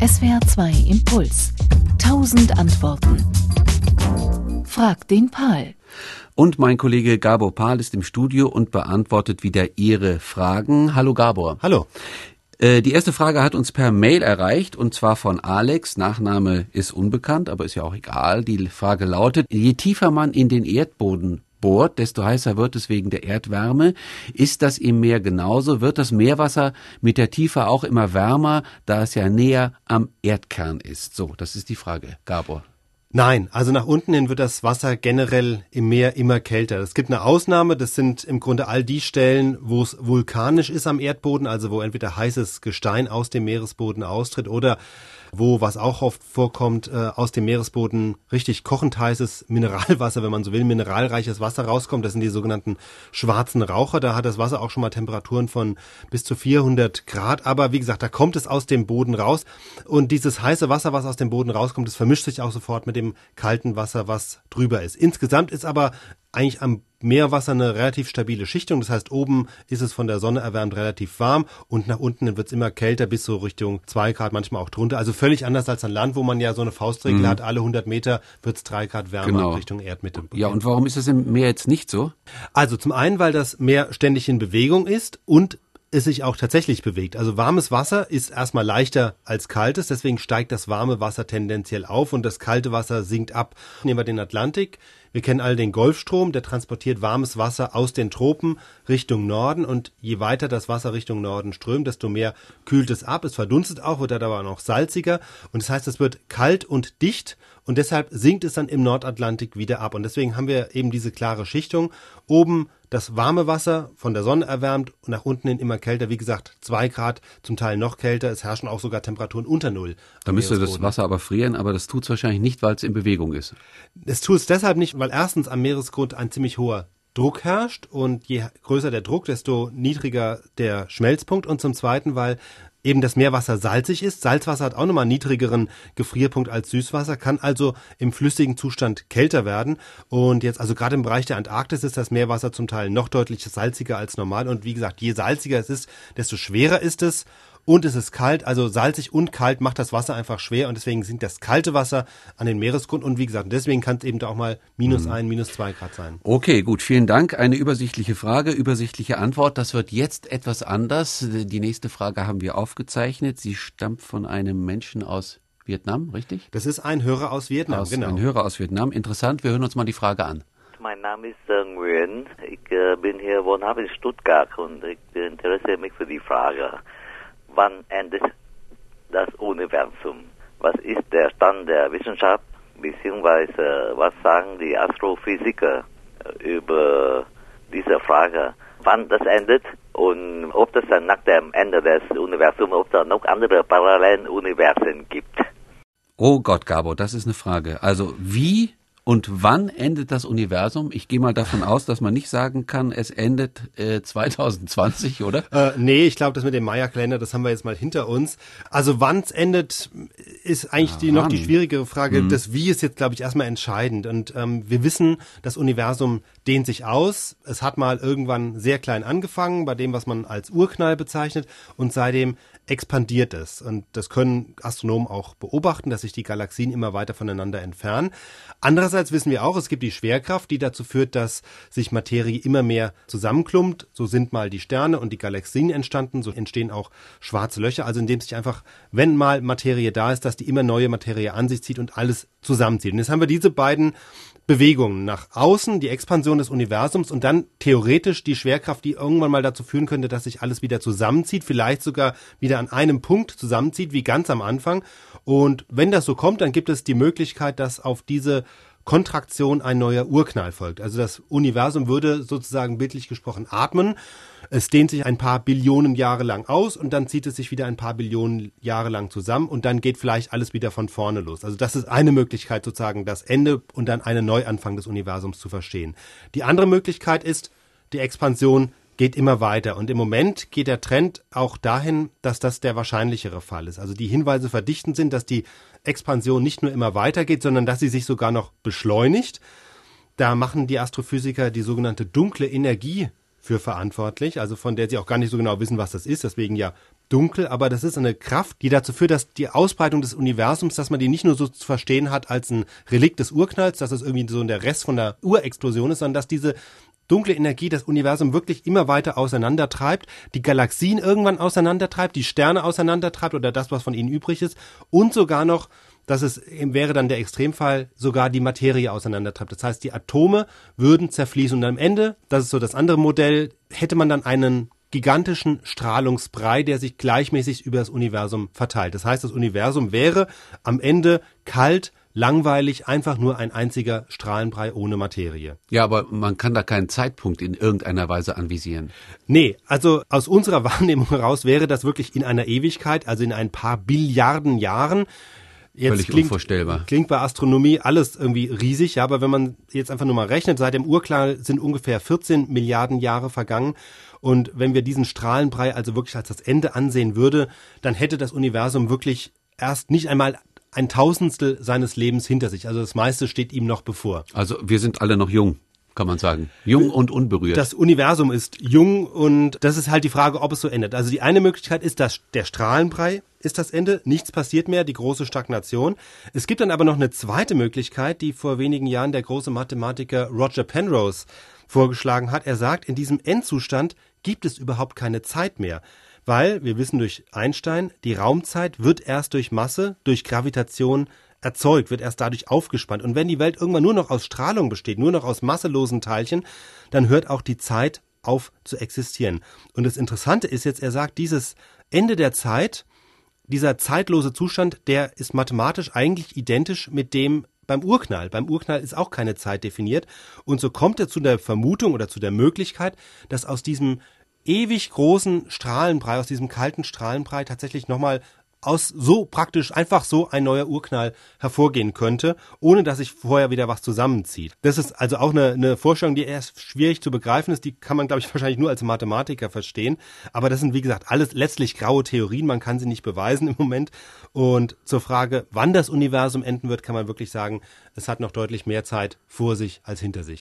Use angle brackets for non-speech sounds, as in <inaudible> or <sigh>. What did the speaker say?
SWR 2 Impuls. Tausend Antworten. Frag den Pal. Und mein Kollege Gabor Pahl ist im Studio und beantwortet wieder Ihre Fragen. Hallo Gabor. Hallo. Äh, die erste Frage hat uns per Mail erreicht und zwar von Alex. Nachname ist unbekannt, aber ist ja auch egal. Die Frage lautet, je tiefer man in den Erdboden bohrt, desto heißer wird es wegen der Erdwärme. Ist das im Meer genauso? Wird das Meerwasser mit der Tiefe auch immer wärmer, da es ja näher am Erdkern ist? So, das ist die Frage, Gabor. Nein, also nach unten hin wird das Wasser generell im Meer immer kälter. Es gibt eine Ausnahme, das sind im Grunde all die Stellen, wo es vulkanisch ist am Erdboden, also wo entweder heißes Gestein aus dem Meeresboden austritt oder wo, was auch oft vorkommt, äh, aus dem Meeresboden richtig kochend heißes Mineralwasser, wenn man so will, mineralreiches Wasser rauskommt. Das sind die sogenannten schwarzen Raucher. Da hat das Wasser auch schon mal Temperaturen von bis zu 400 Grad. Aber wie gesagt, da kommt es aus dem Boden raus. Und dieses heiße Wasser, was aus dem Boden rauskommt, das vermischt sich auch sofort mit dem kalten Wasser, was drüber ist. Insgesamt ist aber eigentlich am Meerwasser eine relativ stabile Schichtung. Das heißt, oben ist es von der Sonne erwärmt relativ warm und nach unten wird es immer kälter bis so Richtung zwei Grad, manchmal auch drunter. Also völlig anders als an Land, wo man ja so eine Faustregel mhm. hat, alle 100 Meter wird es drei Grad wärmer genau. Richtung Erdmitte. Ja, und warum ist es im Meer jetzt nicht so? Also zum einen, weil das Meer ständig in Bewegung ist und es sich auch tatsächlich bewegt. Also warmes Wasser ist erstmal leichter als kaltes, deswegen steigt das warme Wasser tendenziell auf und das kalte Wasser sinkt ab. Nehmen wir den Atlantik. Wir kennen alle den Golfstrom, der transportiert warmes Wasser aus den Tropen Richtung Norden und je weiter das Wasser Richtung Norden strömt, desto mehr kühlt es ab. Es verdunstet auch, wird dann aber noch salziger und das heißt, es wird kalt und dicht und deshalb sinkt es dann im Nordatlantik wieder ab. Und deswegen haben wir eben diese klare Schichtung. Oben das warme Wasser von der Sonne erwärmt und nach unten hin immer kälter. Wie gesagt, zwei Grad, zum Teil noch kälter. Es herrschen auch sogar Temperaturen unter Null. Da müsste das Wasser aber frieren, aber das tut es wahrscheinlich nicht, weil es in Bewegung ist. Es tut es deshalb nicht, weil erstens am Meeresgrund ein ziemlich hoher Druck herrscht und je größer der Druck, desto niedriger der Schmelzpunkt und zum Zweiten, weil eben das Meerwasser salzig ist. Salzwasser hat auch nochmal einen niedrigeren Gefrierpunkt als Süßwasser, kann also im flüssigen Zustand kälter werden. Und jetzt, also gerade im Bereich der Antarktis ist das Meerwasser zum Teil noch deutlich salziger als normal. Und wie gesagt, je salziger es ist, desto schwerer ist es und es ist kalt, also salzig und kalt macht das Wasser einfach schwer und deswegen sinkt das kalte Wasser an den Meeresgrund und wie gesagt, deswegen kann es eben da auch mal minus mhm. ein, minus zwei Grad sein. Okay, gut, vielen Dank. Eine übersichtliche Frage, übersichtliche Antwort. Das wird jetzt etwas anders. Die nächste Frage haben wir aufgezeichnet. Sie stammt von einem Menschen aus Vietnam, richtig? Das ist ein Hörer aus Vietnam, aus, genau. Ein Hörer aus Vietnam. Interessant, wir hören uns mal die Frage an. Mein Name ist äh, Nguyen. Ich äh, bin hier wohnhaft in Stuttgart und ich interessiere mich für die Frage wann endet das Universum? Was ist der Stand der Wissenschaft, beziehungsweise was sagen die Astrophysiker äh, über diese Frage, wann das endet und ob es dann nach dem Ende des Universums, ob es noch andere parallelen Universen gibt? Oh Gott, Gabo, das ist eine Frage. Also wie und wann endet das Universum? Ich gehe mal davon aus, dass man nicht sagen kann, es endet äh, 2020, oder? Äh, nee, ich glaube, das mit dem Maya-Kalender, das haben wir jetzt mal hinter uns. Also wann es endet, ist eigentlich die, noch die schwierigere Frage. Mhm. Das Wie ist jetzt, glaube ich, erstmal entscheidend. Und ähm, wir wissen, das Universum dehnt sich aus. Es hat mal irgendwann sehr klein angefangen, bei dem, was man als Urknall bezeichnet. Und seitdem expandiert es. Und das können Astronomen auch beobachten, dass sich die Galaxien immer weiter voneinander entfernen. Andererseits wissen wir auch, es gibt die Schwerkraft, die dazu führt, dass sich Materie immer mehr zusammenklumpt. So sind mal die Sterne und die Galaxien entstanden, so entstehen auch schwarze Löcher, also indem sich einfach, wenn mal Materie da ist, dass die immer neue Materie an sich zieht und alles zusammenzieht. Und jetzt haben wir diese beiden Bewegungen nach außen, die Expansion des Universums und dann theoretisch die Schwerkraft, die irgendwann mal dazu führen könnte, dass sich alles wieder zusammenzieht, vielleicht sogar wieder an einem Punkt zusammenzieht, wie ganz am Anfang. Und wenn das so kommt, dann gibt es die Möglichkeit, dass auf diese Kontraktion ein neuer Urknall folgt. Also das Universum würde sozusagen bildlich gesprochen atmen. Es dehnt sich ein paar Billionen Jahre lang aus und dann zieht es sich wieder ein paar Billionen Jahre lang zusammen und dann geht vielleicht alles wieder von vorne los. Also das ist eine Möglichkeit sozusagen, das Ende und dann einen Neuanfang des Universums zu verstehen. Die andere Möglichkeit ist die Expansion geht immer weiter. Und im Moment geht der Trend auch dahin, dass das der wahrscheinlichere Fall ist. Also die Hinweise verdichtend sind, dass die Expansion nicht nur immer weitergeht, sondern dass sie sich sogar noch beschleunigt. Da machen die Astrophysiker die sogenannte dunkle Energie für verantwortlich, also von der sie auch gar nicht so genau wissen, was das ist, deswegen ja dunkel, aber das ist eine Kraft, die dazu führt, dass die Ausbreitung des Universums, dass man die nicht nur so zu verstehen hat als ein Relikt des Urknalls, dass es irgendwie so der Rest von der Urexplosion ist, sondern dass diese dunkle Energie das Universum wirklich immer weiter auseinandertreibt, die Galaxien irgendwann auseinandertreibt, die Sterne auseinandertreibt oder das, was von ihnen übrig ist und sogar noch dass es wäre dann der Extremfall sogar die Materie auseinandertreibt. Das heißt, die Atome würden zerfließen und am Ende, das ist so das andere Modell, hätte man dann einen gigantischen Strahlungsbrei, der sich gleichmäßig über das Universum verteilt. Das heißt, das Universum wäre am Ende kalt, langweilig, einfach nur ein einziger Strahlenbrei ohne Materie. Ja, aber man kann da keinen Zeitpunkt in irgendeiner Weise anvisieren. Nee, also aus unserer <laughs> Wahrnehmung heraus wäre das wirklich in einer Ewigkeit, also in ein paar Billiarden Jahren. Jetzt Völlig klingt, unvorstellbar. Klingt bei Astronomie alles irgendwie riesig, ja, aber wenn man jetzt einfach nur mal rechnet, seit dem Urknall sind ungefähr 14 Milliarden Jahre vergangen. Und wenn wir diesen Strahlenbrei also wirklich als das Ende ansehen würde, dann hätte das Universum wirklich erst nicht einmal ein Tausendstel seines Lebens hinter sich. Also das meiste steht ihm noch bevor. Also wir sind alle noch jung kann man sagen. Jung und unberührt. Das Universum ist jung und das ist halt die Frage, ob es so endet. Also die eine Möglichkeit ist, dass der Strahlenbrei ist das Ende, nichts passiert mehr, die große Stagnation. Es gibt dann aber noch eine zweite Möglichkeit, die vor wenigen Jahren der große Mathematiker Roger Penrose vorgeschlagen hat. Er sagt, in diesem Endzustand gibt es überhaupt keine Zeit mehr weil wir wissen durch Einstein, die Raumzeit wird erst durch Masse, durch Gravitation erzeugt, wird erst dadurch aufgespannt. Und wenn die Welt irgendwann nur noch aus Strahlung besteht, nur noch aus masselosen Teilchen, dann hört auch die Zeit auf zu existieren. Und das Interessante ist jetzt, er sagt, dieses Ende der Zeit, dieser zeitlose Zustand, der ist mathematisch eigentlich identisch mit dem beim Urknall. Beim Urknall ist auch keine Zeit definiert. Und so kommt er zu der Vermutung oder zu der Möglichkeit, dass aus diesem ewig großen Strahlenbrei, aus diesem kalten Strahlenbrei tatsächlich nochmal aus so praktisch einfach so ein neuer Urknall hervorgehen könnte, ohne dass sich vorher wieder was zusammenzieht. Das ist also auch eine, eine Vorstellung, die erst schwierig zu begreifen ist. Die kann man, glaube ich, <laughs> wahrscheinlich nur als Mathematiker verstehen. Aber das sind, wie gesagt, alles letztlich graue Theorien. Man kann sie nicht beweisen im Moment. Und zur Frage, wann das Universum enden wird, kann man wirklich sagen, es hat noch deutlich mehr Zeit vor sich als hinter sich.